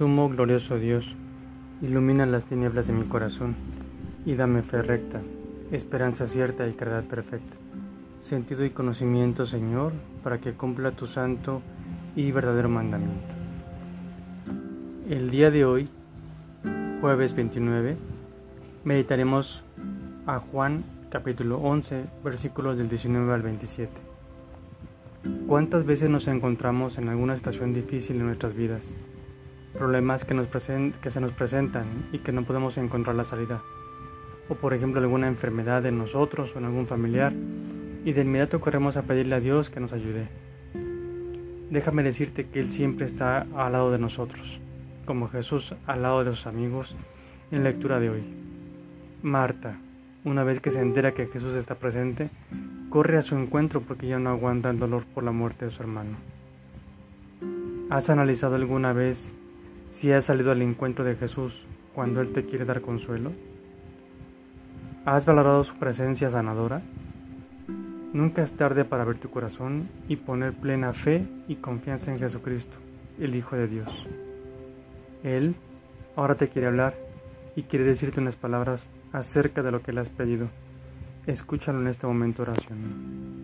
Sumo glorioso Dios, ilumina las tinieblas de mi corazón y dame fe recta, esperanza cierta y caridad perfecta, sentido y conocimiento, Señor, para que cumpla tu santo y verdadero mandamiento. El día de hoy, jueves 29, meditaremos a Juan capítulo 11, versículos del 19 al 27. ¿Cuántas veces nos encontramos en alguna situación difícil en nuestras vidas? Problemas que, nos que se nos presentan y que no podemos encontrar la salida. O por ejemplo alguna enfermedad en nosotros o en algún familiar y de inmediato corremos a pedirle a Dios que nos ayude. Déjame decirte que Él siempre está al lado de nosotros, como Jesús al lado de sus amigos en la lectura de hoy. Marta, una vez que se entera que Jesús está presente, corre a su encuentro porque ya no aguanta el dolor por la muerte de su hermano. ¿Has analizado alguna vez si has salido al encuentro de Jesús cuando Él te quiere dar consuelo? ¿Has valorado su presencia sanadora? Nunca es tarde para abrir tu corazón y poner plena fe y confianza en Jesucristo, el Hijo de Dios. Él ahora te quiere hablar y quiere decirte unas palabras acerca de lo que le has pedido. Escúchalo en este momento oración.